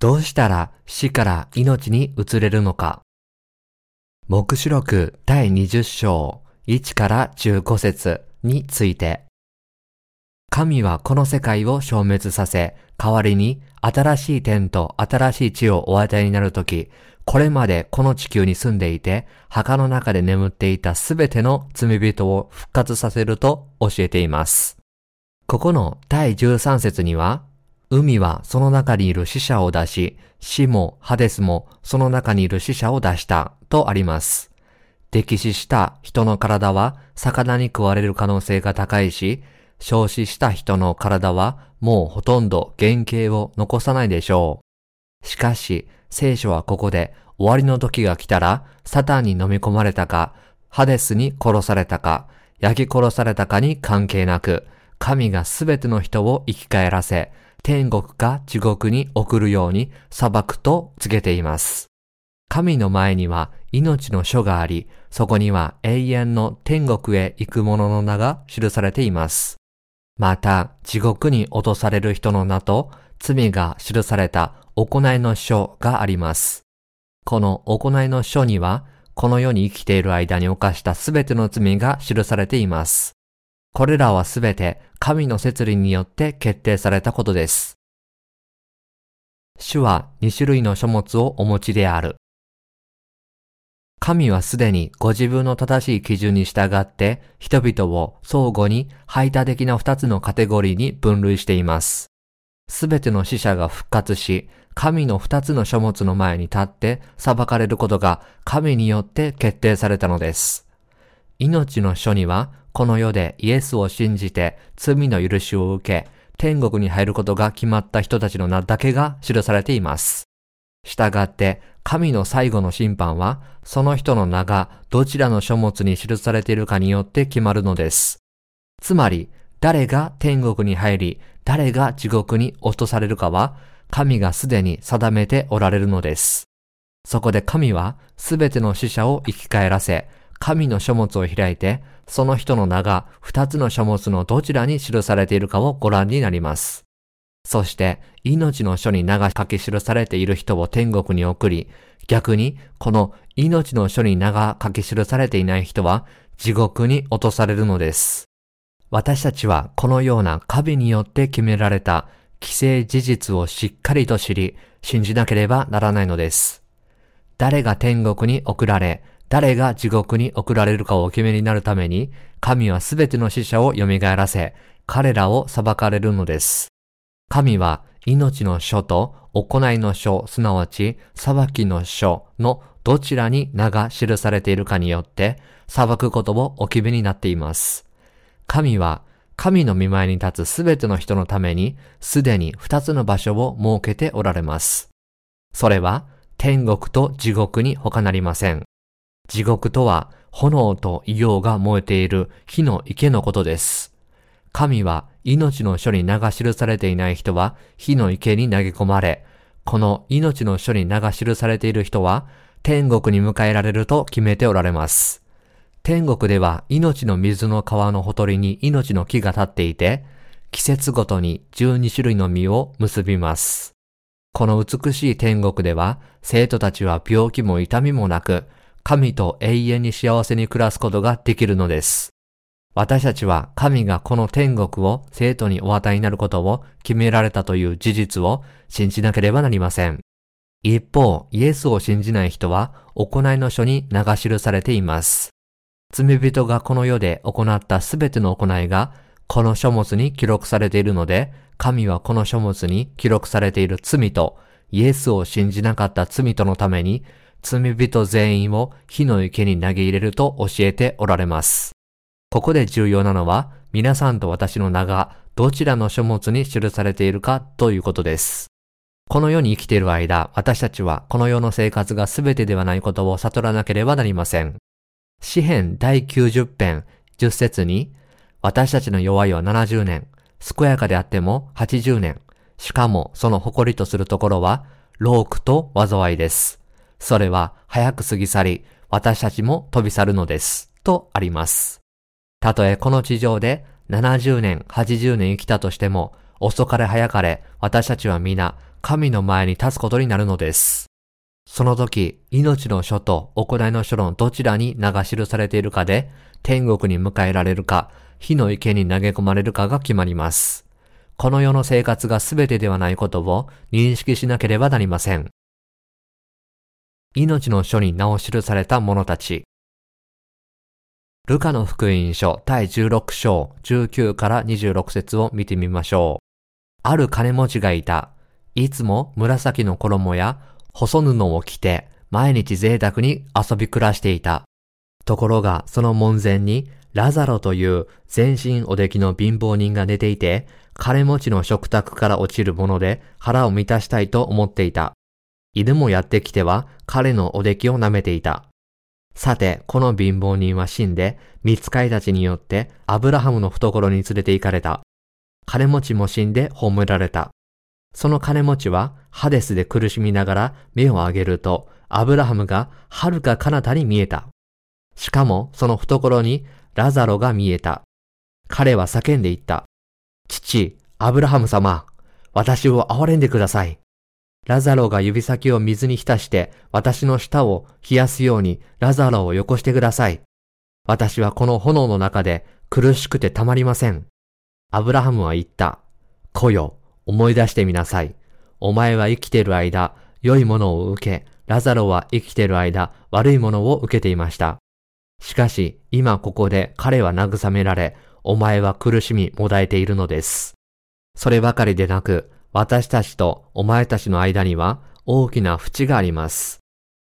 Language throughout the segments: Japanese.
どうしたら死から命に移れるのか。目視録第20章1から15節について。神はこの世界を消滅させ、代わりに新しい天と新しい地をお与えになるとき、これまでこの地球に住んでいて、墓の中で眠っていたすべての罪人を復活させると教えています。ここの第13節には、海はその中にいる死者を出し、死もハデスもその中にいる死者を出したとあります。溺死した人の体は魚に食われる可能性が高いし、焼死した人の体はもうほとんど原型を残さないでしょう。しかし、聖書はここで終わりの時が来たら、サタンに飲み込まれたか、ハデスに殺されたか、焼き殺されたかに関係なく、神がすべての人を生き返らせ、天国か地獄に送るように裁くと告げています。神の前には命の書があり、そこには永遠の天国へ行く者の名が記されています。また、地獄に落とされる人の名と罪が記された行いの書があります。この行いの書には、この世に生きている間に犯したすべての罪が記されています。これらはすべて神の摂理によって決定されたことです。主は2種類の書物をお持ちである。神はすでにご自分の正しい基準に従って人々を相互に排他的な二つのカテゴリーに分類しています。すべての死者が復活し、神の二つの書物の前に立って裁かれることが神によって決定されたのです。命の書には、この世でイエスを信じて罪の許しを受け、天国に入ることが決まった人たちの名だけが記されています。したがって、神の最後の審判は、その人の名がどちらの書物に記されているかによって決まるのです。つまり、誰が天国に入り、誰が地獄に落とされるかは、神がすでに定めておられるのです。そこで神はすべての死者を生き返らせ、神の書物を開いて、その人の名が二つの書物のどちらに記されているかをご覧になります。そして、命の書に名が書き記されている人を天国に送り、逆に、この命の書に名が書き記されていない人は、地獄に落とされるのです。私たちはこのような神によって決められた既成事実をしっかりと知り、信じなければならないのです。誰が天国に送られ、誰が地獄に送られるかをお決めになるために、神はすべての死者を蘇らせ、彼らを裁かれるのです。神は命の書と行いの書、すなわち裁きの書のどちらに名が記されているかによって、裁くことをお決めになっています。神は神の見前に立つすべての人のために、すでに二つの場所を設けておられます。それは、天国と地獄に他なりません。地獄とは、炎と硫黄が燃えている火の池のことです。神は命の書に名が記されていない人は火の池に投げ込まれ、この命の書に名が記されている人は天国に迎えられると決めておられます。天国では命の水の川のほとりに命の木が立っていて、季節ごとに12種類の実を結びます。この美しい天国では、生徒たちは病気も痛みもなく、神と永遠に幸せに暮らすことができるのです。私たちは神がこの天国を生徒にお与えになることを決められたという事実を信じなければなりません。一方、イエスを信じない人は行いの書に流し記されています。罪人がこの世で行ったすべての行いが、この書物に記録されているので、神はこの書物に記録されている罪と、イエスを信じなかった罪とのために、罪人全員を火の池に投げ入れると教えておられます。ここで重要なのは、皆さんと私の名がどちらの書物に記されているかということです。この世に生きている間、私たちはこの世の生活が全てではないことを悟らなければなりません。詩編第90編10節に、私たちの弱いは70年、健やかであっても80年、しかもその誇りとするところは、ロークと災いです。それは早く過ぎ去り、私たちも飛び去るのです。とあります。たとえこの地上で70年、80年生きたとしても、遅かれ早かれ私たちは皆神の前に立つことになるのです。その時、命の書と行いの書のどちらに名が記されているかで、天国に迎えられるか、火の池に投げ込まれるかが決まります。この世の生活が全てではないことを認識しなければなりません。命の書に名を記された者たち。ルカの福音書第16章19から26節を見てみましょう。ある金持ちがいた。いつも紫の衣や細布を着て毎日贅沢に遊び暮らしていた。ところがその門前にラザロという全身おできの貧乏人が寝ていて、金持ちの食卓から落ちるもので腹を満たしたいと思っていた。犬もやってきては彼のおできを舐めていた。さて、この貧乏人は死んで、見つかいたちによってアブラハムの懐に連れて行かれた。金持ちも死んで葬られた。その金持ちはハデスで苦しみながら目を上げると、アブラハムが遥か彼方に見えた。しかもその懐にラザロが見えた。彼は叫んで言った。父、アブラハム様、私を憐れんでください。ラザロが指先を水に浸して私の舌を冷やすようにラザロをよこしてください。私はこの炎の中で苦しくてたまりません。アブラハムは言った。子よ、思い出してみなさい。お前は生きている間、良いものを受け、ラザロは生きている間、悪いものを受けていました。しかし、今ここで彼は慰められ、お前は苦しみもだえているのです。そればかりでなく、私たちとお前たちの間には大きな淵があります。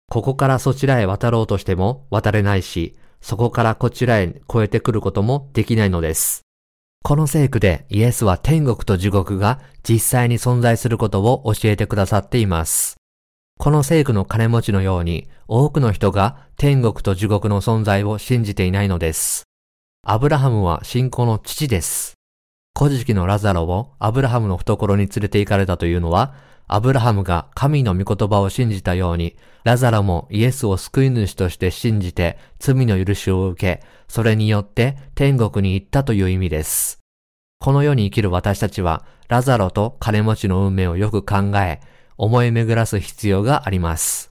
ここからそちらへ渡ろうとしても渡れないし、そこからこちらへ越えてくることもできないのです。この聖句でイエスは天国と地獄が実際に存在することを教えてくださっています。この聖句の金持ちのように多くの人が天国と地獄の存在を信じていないのです。アブラハムは信仰の父です。古事記のラザロをアブラハムの懐に連れて行かれたというのは、アブラハムが神の御言葉を信じたように、ラザロもイエスを救い主として信じて罪の許しを受け、それによって天国に行ったという意味です。この世に生きる私たちは、ラザロと金持ちの運命をよく考え、思い巡らす必要があります。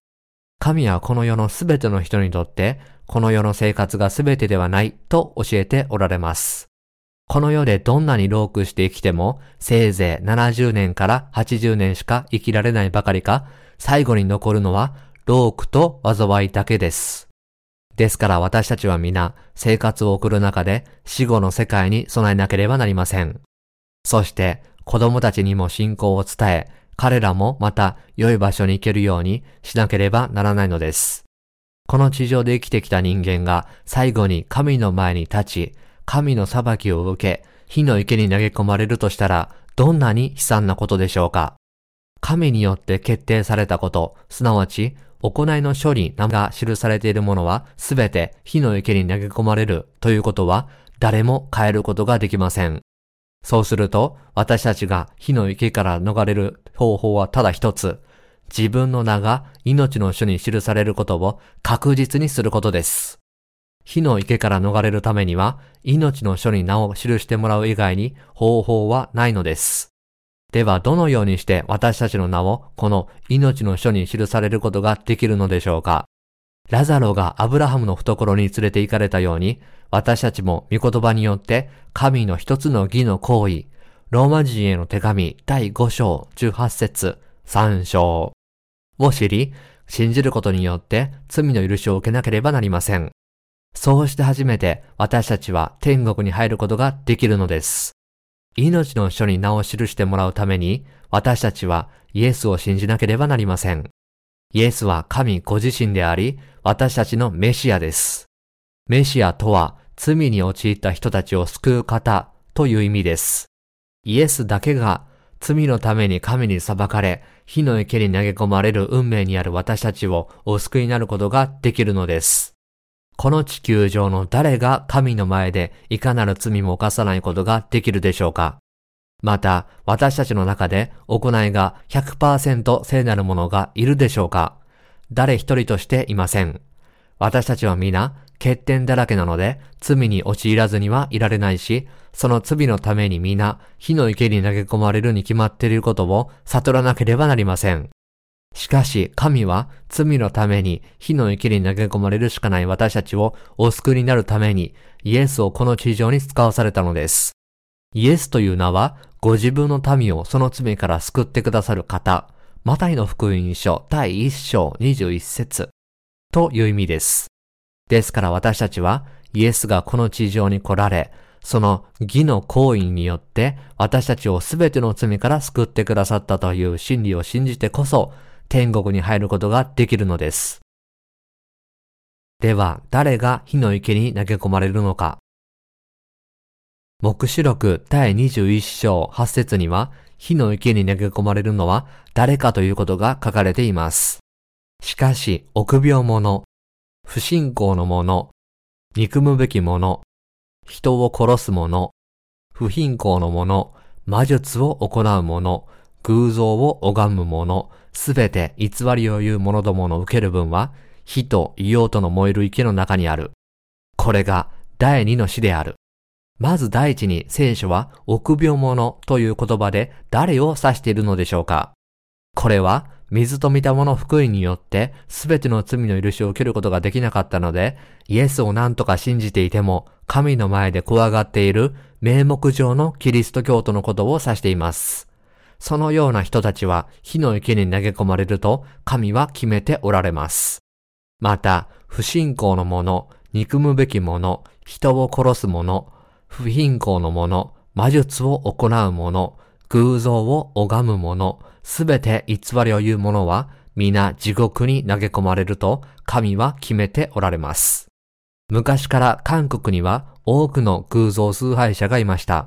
神はこの世のすべての人にとって、この世の生活がすべてではないと教えておられます。この世でどんなに老苦して生きても、せいぜい70年から80年しか生きられないばかりか、最後に残るのは、老苦と災いだけです。ですから私たちは皆、生活を送る中で死後の世界に備えなければなりません。そして、子供たちにも信仰を伝え、彼らもまた良い場所に行けるようにしなければならないのです。この地上で生きてきた人間が最後に神の前に立ち、神の裁きを受け、火の池に投げ込まれるとしたら、どんなに悲惨なことでしょうか。神によって決定されたこと、すなわち、行いの書に名が記されているものは、すべて火の池に投げ込まれるということは、誰も変えることができません。そうすると、私たちが火の池から逃れる方法はただ一つ。自分の名が命の書に記されることを確実にすることです。火の池から逃れるためには、命の書に名を記してもらう以外に方法はないのです。では、どのようにして私たちの名をこの命の書に記されることができるのでしょうかラザロがアブラハムの懐に連れて行かれたように、私たちも御言葉によって神の一つの義の行為、ローマ人への手紙第5章18節3章を知り、信じることによって罪の許しを受けなければなりません。そうして初めて私たちは天国に入ることができるのです。命の書に名を記してもらうために私たちはイエスを信じなければなりません。イエスは神ご自身であり、私たちのメシアです。メシアとは罪に陥った人たちを救う方という意味です。イエスだけが罪のために神に裁かれ、火の池に投げ込まれる運命にある私たちをお救いになることができるのです。この地球上の誰が神の前でいかなる罪も犯さないことができるでしょうか？また、私たちの中で行いが100%聖なるものがいるでしょうか？誰一人としていません。私たちは皆、欠点だらけなので、罪に陥らずにはいられないし、その罪のために皆、火の池に投げ込まれるに決まっていることを悟らなければなりません。しかし、神は罪のために火の池に投げ込まれるしかない私たちをお救いになるために、イエスをこの地上に使わされたのです。イエスという名は、ご自分の民をその罪から救ってくださる方、マタイの福音書第1章21節という意味です。ですから私たちは、イエスがこの地上に来られ、その義の行為によって私たちをすべての罪から救ってくださったという真理を信じてこそ天国に入ることができるのです。では、誰が火の池に投げ込まれるのか。目視録第21章8節には、火の池に投げ込まれるのは誰かということが書かれています。しかし、臆病者、不信仰の者、憎むべき者、人を殺す者、不貧困の者、魔術を行う者、偶像を拝む者、すべて偽りを言う者どもの受ける分は、火と硫黄との燃える池の中にある。これが第二の死である。まず第一に聖書は臆病者という言葉で誰を指しているのでしょうかこれは水と見たもの福音によって全ての罪の許しを受けることができなかったので、イエスを何とか信じていても、神の前で怖がっている名目上のキリスト教徒のことを指しています。そのような人たちは火の池に投げ込まれると神は決めておられます。また、不信仰の者、憎むべき者、人を殺す者、不貧困の者、魔術を行う者、偶像を拝む者、すべて偽りを言う者は、皆地獄に投げ込まれると神は決めておられます。昔から韓国には多くの偶像崇拝者がいました。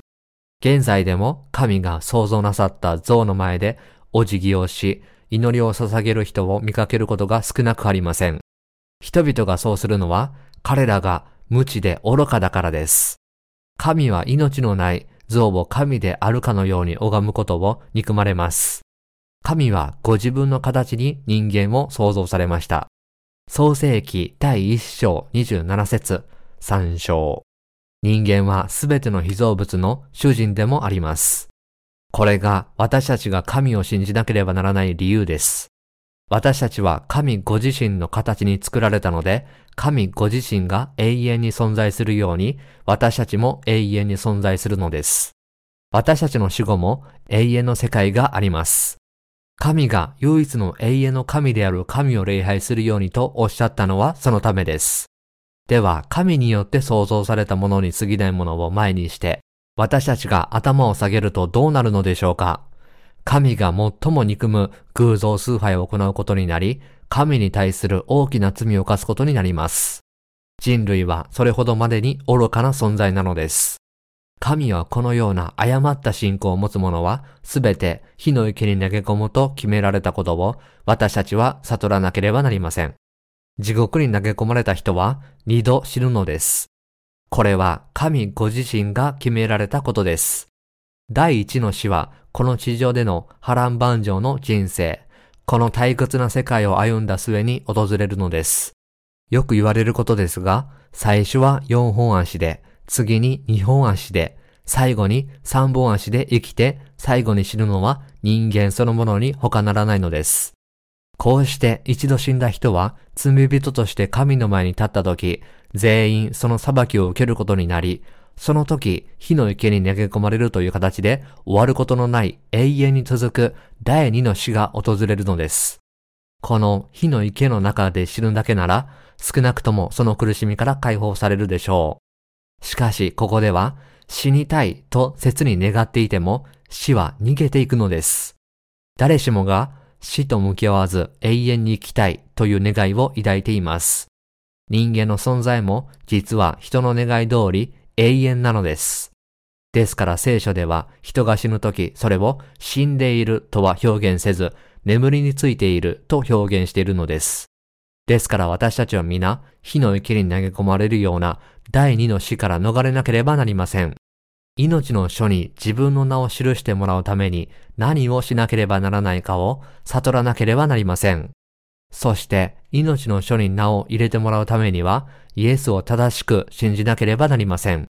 現在でも神が創造なさった像の前でお辞儀をし、祈りを捧げる人を見かけることが少なくありません。人々がそうするのは彼らが無知で愚かだからです。神は命のない像を神であるかのように拝むことを憎まれます。神はご自分の形に人間を創造されました。創世記第1章27節3章。人間はすべての被造物の主人でもあります。これが私たちが神を信じなければならない理由です。私たちは神ご自身の形に作られたので、神ご自身が永遠に存在するように、私たちも永遠に存在するのです。私たちの死後も永遠の世界があります。神が唯一の永遠の神である神を礼拝するようにとおっしゃったのはそのためです。では、神によって創造されたものに過ぎないものを前にして、私たちが頭を下げるとどうなるのでしょうか神が最も憎む偶像崇拝を行うことになり、神に対する大きな罪を犯すことになります。人類はそれほどまでに愚かな存在なのです。神はこのような誤った信仰を持つ者は、すべて火の池に投げ込むと決められたことを、私たちは悟らなければなりません。地獄に投げ込まれた人は二度死ぬのです。これは神ご自身が決められたことです。第一の死はこの地上での波乱万丈の人生、この退屈な世界を歩んだ末に訪れるのです。よく言われることですが、最初は四本足で、次に二本足で、最後に三本足で生きて、最後に死ぬのは人間そのものに他ならないのです。こうして一度死んだ人は罪人として神の前に立った時、全員その裁きを受けることになり、その時、火の池に投げ込まれるという形で終わることのない永遠に続く第二の死が訪れるのです。この火の池の中で死ぬだけなら、少なくともその苦しみから解放されるでしょう。しかし、ここでは、死にたいと切に願っていても、死は逃げていくのです。誰しもが死と向き合わず永遠に生きたいという願いを抱いています。人間の存在も実は人の願い通り永遠なのです。ですから聖書では人が死ぬときそれを死んでいるとは表現せず眠りについていると表現しているのです。ですから私たちは皆火の池に投げ込まれるような第二の死から逃れなければなりません。命の書に自分の名を記してもらうために何をしなければならないかを悟らなければなりません。そして命の書に名を入れてもらうためにはイエスを正しく信じなければなりません。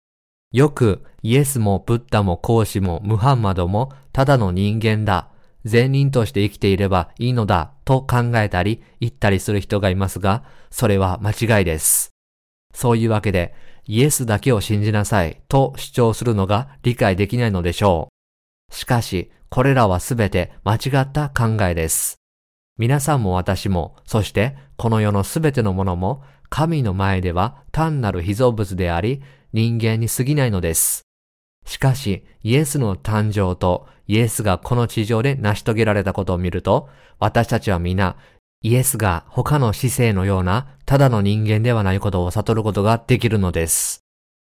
よくイエスもブッダも孔子もムハンマドもただの人間だ。善人として生きていればいいのだと考えたり言ったりする人がいますが、それは間違いです。そういうわけで、イエスだけを信じなさいと主張するのが理解できないのでしょう。しかし、これらはすべて間違った考えです。皆さんも私も、そしてこの世のすべてのものも、神の前では単なる被造物であり、人間に過ぎないのです。しかし、イエスの誕生とイエスがこの地上で成し遂げられたことを見ると、私たちは皆、イエスが他の死生のようなただの人間ではないことを悟ることができるのです。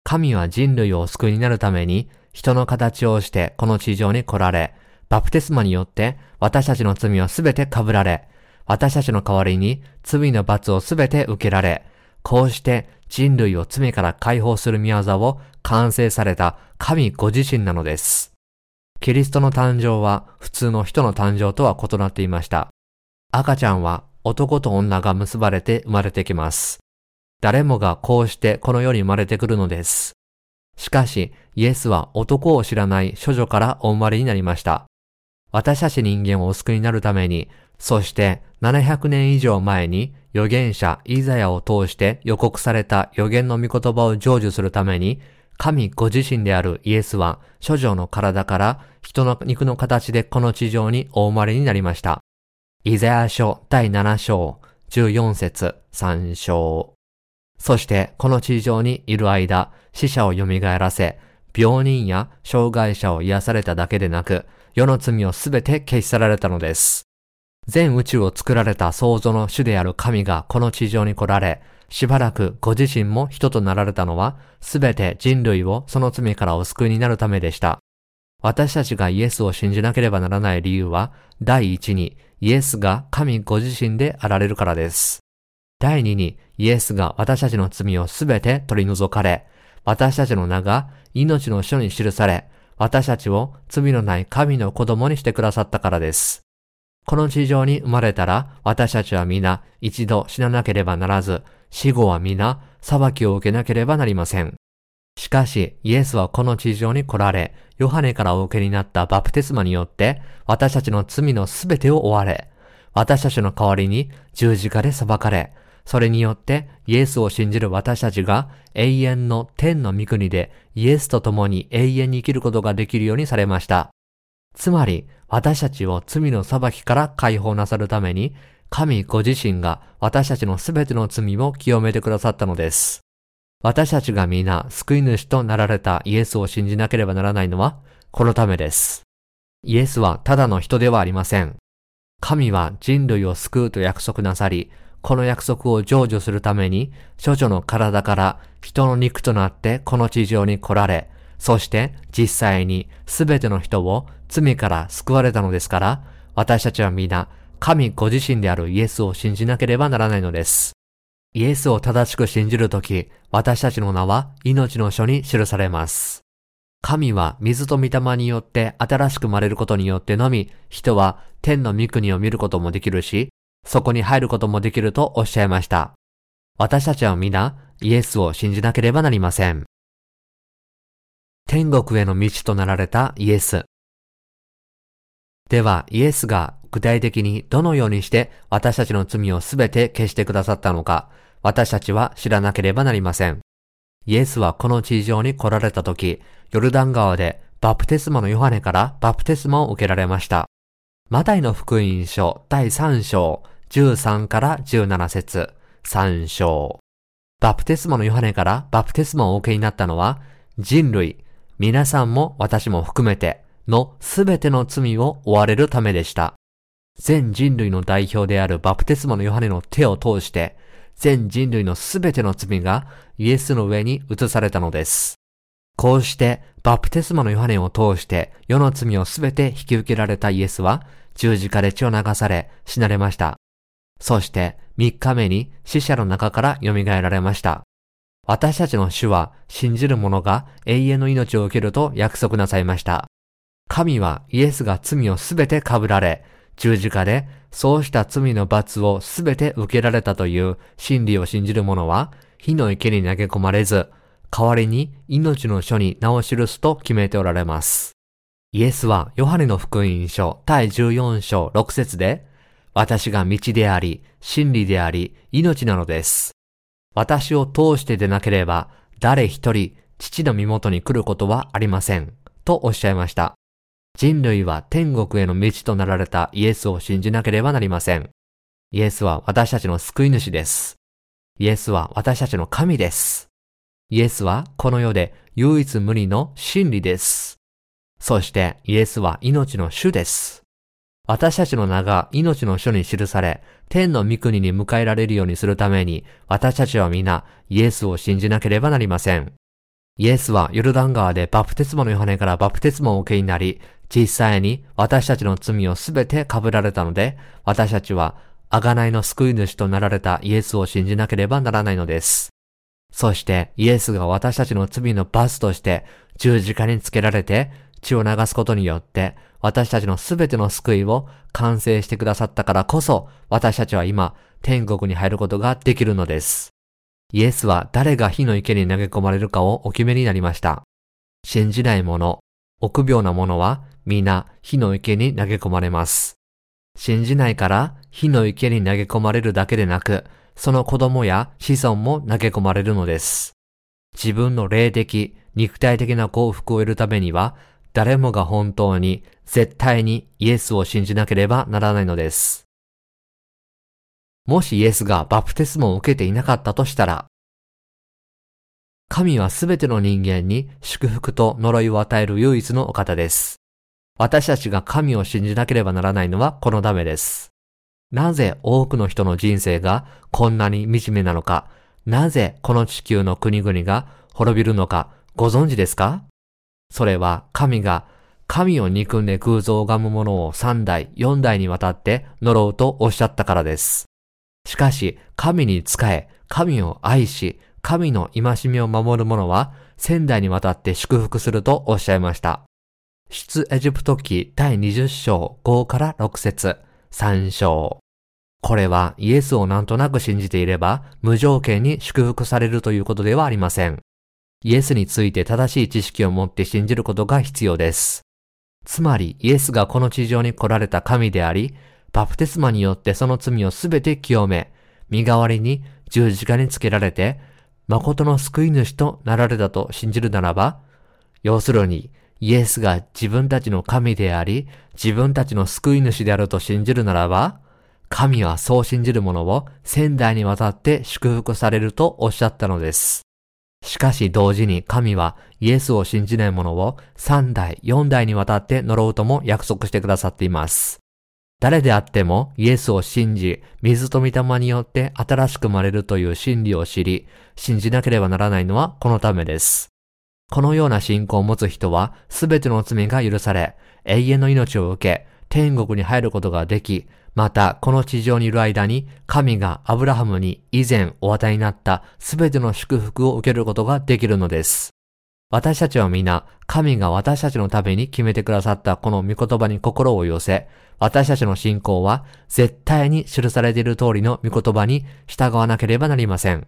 神は人類を救いになるために人の形をしてこの地上に来られ、バプテスマによって私たちの罪をすべて被られ、私たちの代わりに罪の罰をすべて受けられ、こうして人類を罪から解放する宮沢を完成された神ご自身なのです。キリストの誕生は普通の人の誕生とは異なっていました。赤ちゃんは男と女が結ばれて生まれてきます。誰もがこうしてこの世に生まれてくるのです。しかし、イエスは男を知らない処女からお生まれになりました。私たち人間をお救いになるために、そして700年以上前に預言者イザヤを通して予告された預言の御言葉を成就するために、神ご自身であるイエスは、諸女の体から人の肉の形でこの地上にお生まれになりました。イザヤ書第7章、14節3章。そしてこの地上にいる間、死者を蘇らせ、病人や障害者を癒されただけでなく、世の罪をすべて消し去られたのです。全宇宙を作られた創造の主である神がこの地上に来られ、しばらくご自身も人となられたのは、すべて人類をその罪からお救いになるためでした。私たちがイエスを信じなければならない理由は、第一に、イエスが神ご自身であられるからです。第二に、イエスが私たちの罪をすべて取り除かれ、私たちの名が命の書に記され、私たちを罪のない神の子供にしてくださったからです。この地上に生まれたら、私たちは皆一度死ななければならず、死後は皆裁きを受けなければなりません。しかし、イエスはこの地上に来られ、ヨハネからお受けになったバプテスマによって、私たちの罪のすべてを追われ、私たちの代わりに十字架で裁かれ、それによってイエスを信じる私たちが永遠の天の御国でイエスと共に永遠に生きることができるようにされました。つまり、私たちを罪の裁きから解放なさるために、神ご自身が私たちのすべての罪を清めてくださったのです。私たちが皆救い主となられたイエスを信じなければならないのは、このためです。イエスはただの人ではありません。神は人類を救うと約束なさり、この約束を成就するために、処女の体から人の肉となってこの地上に来られ、そして実際にすべての人を罪から救われたのですから、私たちは皆神ご自身であるイエスを信じなければならないのです。イエスを正しく信じるとき、私たちの名は命の書に記されます。神は水と御霊によって新しく生まれることによってのみ、人は天の御国を見ることもできるし、そこに入ることもできるとおっしゃいました。私たちは皆、イエスを信じなければなりません。天国への道となられたイエス。では、イエスが具体的にどのようにして私たちの罪をすべて消してくださったのか、私たちは知らなければなりません。イエスはこの地上に来られた時、ヨルダン川でバプテスマのヨハネからバプテスマを受けられました。マタイの福音書第3章13から17節3章。バプテスマのヨハネからバプテスマをお受けになったのは人類、皆さんも私も含めてのすべての罪を追われるためでした。全人類の代表であるバプテスマのヨハネの手を通して、全人類のすべての罪がイエスの上に移されたのです。こうしてバプテスマのヨハネを通して世の罪をすべて引き受けられたイエスは十字架で血を流され死なれました。そして三日目に死者の中から蘇られました。私たちの主は信じる者が永遠の命を受けると約束なさいました。神はイエスが罪をすべて被られ、十字架でそうした罪の罰をすべて受けられたという真理を信じる者は、火の池に投げ込まれず、代わりに命の書に名を記すと決めておられます。イエスはヨハネの福音書第14章6節で、私が道であり、真理であり、命なのです。私を通してでなければ、誰一人、父の身元に来ることはありません。とおっしゃいました。人類は天国への道となられたイエスを信じなければなりません。イエスは私たちの救い主です。イエスは私たちの神です。イエスはこの世で唯一無二の真理です。そしてイエスは命の主です。私たちの名が命の書に記され、天の御国に迎えられるようにするために、私たちは皆イエスを信じなければなりません。イエスはヨルダン川でバプテスマのヨハネからバプテスマを受けになり、実際に私たちの罪をすべて被られたので、私たちは贖いの救い主となられたイエスを信じなければならないのです。そしてイエスが私たちの罪の罰として十字架につけられて血を流すことによって私たちのすべての救いを完成してくださったからこそ私たちは今天国に入ることができるのです。イエスは誰が火の池に投げ込まれるかをお決めになりました。信じない者、臆病な者は皆火の池に投げ込まれます。信じないから火の池に投げ込まれるだけでなく、その子供や子孫も投げ込まれるのです。自分の霊的、肉体的な幸福を得るためには、誰もが本当に、絶対にイエスを信じなければならないのです。もしイエスがバプテスマを受けていなかったとしたら、神はすべての人間に祝福と呪いを与える唯一のお方です。私たちが神を信じなければならないのはこのためです。なぜ多くの人の人生がこんなに惨めなのか、なぜこの地球の国々が滅びるのか？ご存知ですか？それは神が神を憎んで空像を拝む者を三代、四代にわたって呪うとおっしゃったからです。しかし、神に仕え、神を愛し、神の戒めを守る者は、千代にわたって祝福するとおっしゃいました。出エジプト記第20章5から6節3章。これはイエスをなんとなく信じていれば無条件に祝福されるということではありません。イエスについて正しい知識を持って信じることが必要です。つまりイエスがこの地上に来られた神であり、バプテスマによってその罪をすべて清め、身代わりに十字架につけられて、誠の救い主となられたと信じるならば、要するに、イエスが自分たちの神であり、自分たちの救い主であると信じるならば、神はそう信じる者を仙代にわたって祝福されるとおっしゃったのです。しかし同時に神はイエスを信じない者を三代、四代にわたって呪うとも約束してくださっています。誰であってもイエスを信じ、水と御霊によって新しく生まれるという真理を知り、信じなければならないのはこのためです。このような信仰を持つ人は、すべての罪が許され、永遠の命を受け、天国に入ることができ、また、この地上にいる間に、神がアブラハムに以前お与えになったすべての祝福を受けることができるのです。私たちは皆、神が私たちのために決めてくださったこの御言葉に心を寄せ、私たちの信仰は絶対に記されている通りの御言葉に従わなければなりません。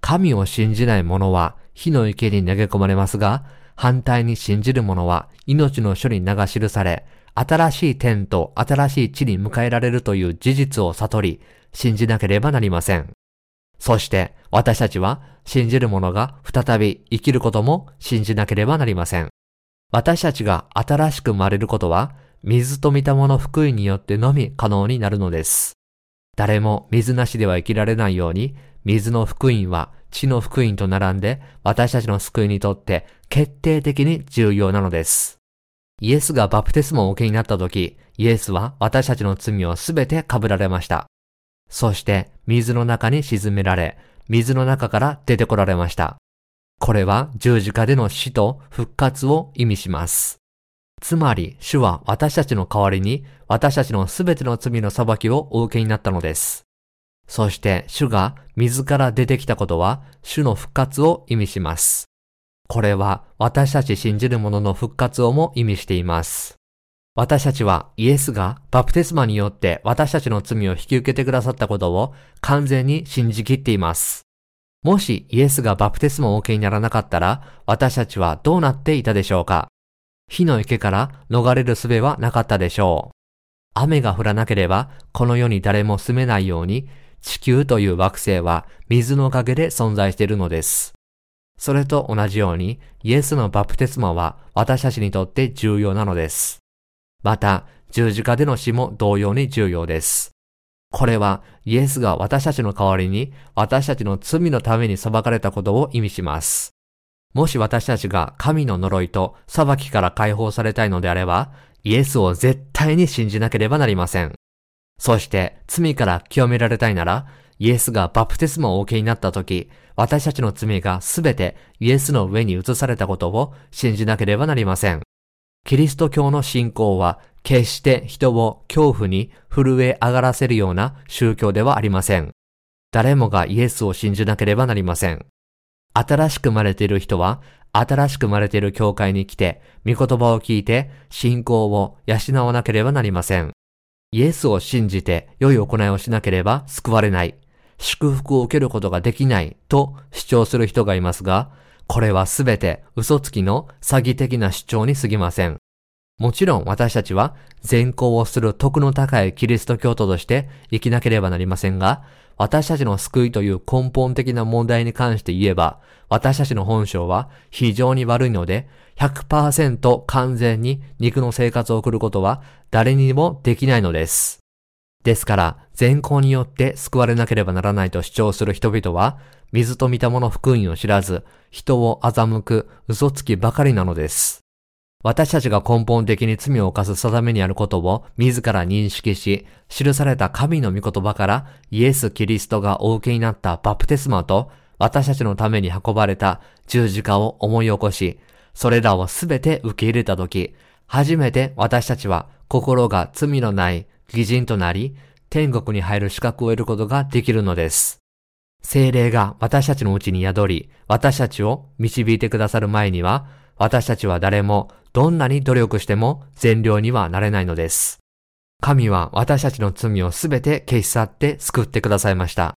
神を信じない者は火の池に投げ込まれますが、反対に信じる者は命の書に流し記され、新しい天と新しい地に迎えられるという事実を悟り、信じなければなりません。そして私たちは信じる者が再び生きることも信じなければなりません。私たちが新しく生まれることは、水と御霊の福音によってのみ可能になるのです。誰も水なしでは生きられないように、水の福音は地の福音と並んで私たちの救いにとって決定的に重要なのです。イエスがバプテスマを受けになった時、イエスは私たちの罪をすべて被られました。そして水の中に沈められ、水の中から出てこられました。これは十字架での死と復活を意味します。つまり、主は私たちの代わりに私たちのすべての罪の裁きをお受けになったのです。そして主が水から出てきたことは主の復活を意味します。これは私たち信じる者の復活をも意味しています。私たちはイエスがバプテスマによって私たちの罪を引き受けてくださったことを完全に信じきっています。もしイエスがバプテスマをお受けにならなかったら私たちはどうなっていたでしょうか？火の池から逃れる術はなかったでしょう。雨が降らなければこの世に誰も住めないように地球という惑星は水のおかげで存在しているのです。それと同じようにイエスのバプテスマは私たちにとって重要なのです。また、十字架での死も同様に重要です。これはイエスが私たちの代わりに私たちの罪のために裁かれたことを意味します。もし私たちが神の呪いと裁きから解放されたいのであれば、イエスを絶対に信じなければなりません。そして罪から清められたいなら、イエスがバプテスマをお受けになった時、私たちの罪がすべてイエスの上に移されたことを信じなければなりません。キリスト教の信仰は決して人を恐怖に震え上がらせるような宗教ではありません。誰もがイエスを信じなければなりません。新しく生まれている人は、新しく生まれている教会に来て、御言葉を聞いて、信仰を養わなければなりません。イエスを信じて良い行いをしなければ救われない。祝福を受けることができないと主張する人がいますが、これはすべて嘘つきの詐欺的な主張に過ぎません。もちろん私たちは善行をする徳の高いキリスト教徒として生きなければなりませんが、私たちの救いという根本的な問題に関して言えば、私たちの本性は非常に悪いので、100%完全に肉の生活を送ることは誰にもできないのです。ですから、善行によって救われなければならないと主張する人々は、水と見たもの福音を知らず、人を欺く嘘つきばかりなのです。私たちが根本的に罪を犯す定めにあることを自ら認識し、記された神の御言葉からイエス・キリストがお受けになったバプテスマと私たちのために運ばれた十字架を思い起こし、それらをすべて受け入れたとき、初めて私たちは心が罪のない義人となり、天国に入る資格を得ることができるのです。精霊が私たちのうちに宿り、私たちを導いてくださる前には、私たちは誰もどんなに努力しても善良にはなれないのです。神は私たちの罪をすべて消し去って救ってくださいました。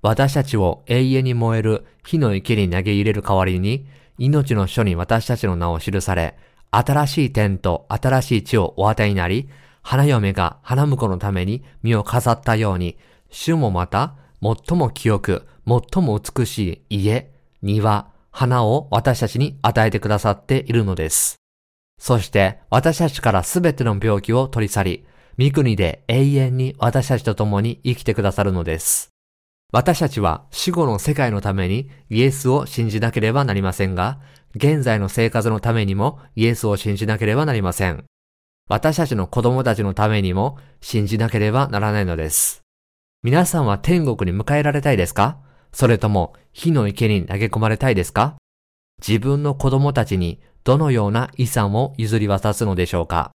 私たちを永遠に燃える火の池に投げ入れる代わりに、命の書に私たちの名を記され、新しい天と新しい地をお与えになり、花嫁が花婿のために身を飾ったように、主もまた、最も清く、最も美しい家、庭、花を私たちに与えてくださっているのです。そして私たちからすべての病気を取り去り、御国で永遠に私たちと共に生きてくださるのです。私たちは死後の世界のためにイエスを信じなければなりませんが、現在の生活のためにもイエスを信じなければなりません。私たちの子供たちのためにも信じなければならないのです。皆さんは天国に迎えられたいですか？それとも火の池に投げ込まれたいですか？自分の子供たちにどのような遺産を譲り渡すのでしょうか？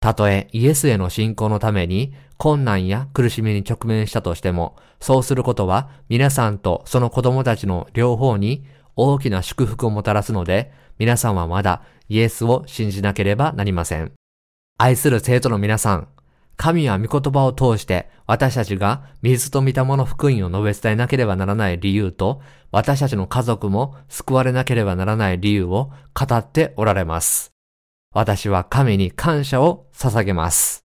たとえイエスへの信仰のために困難や苦しみに直面したとしても、そうすることは皆さんとその子供たちの両方に大きな祝福をもたらすので、皆さんはまだイエスを信じなければなりません。愛する生徒の皆さん、神は御言葉を通して私たちが水と御霊の福音を述べ伝えなければならない理由と私たちの家族も救われなければならない理由を語っておられます。私は神に感謝を捧げます。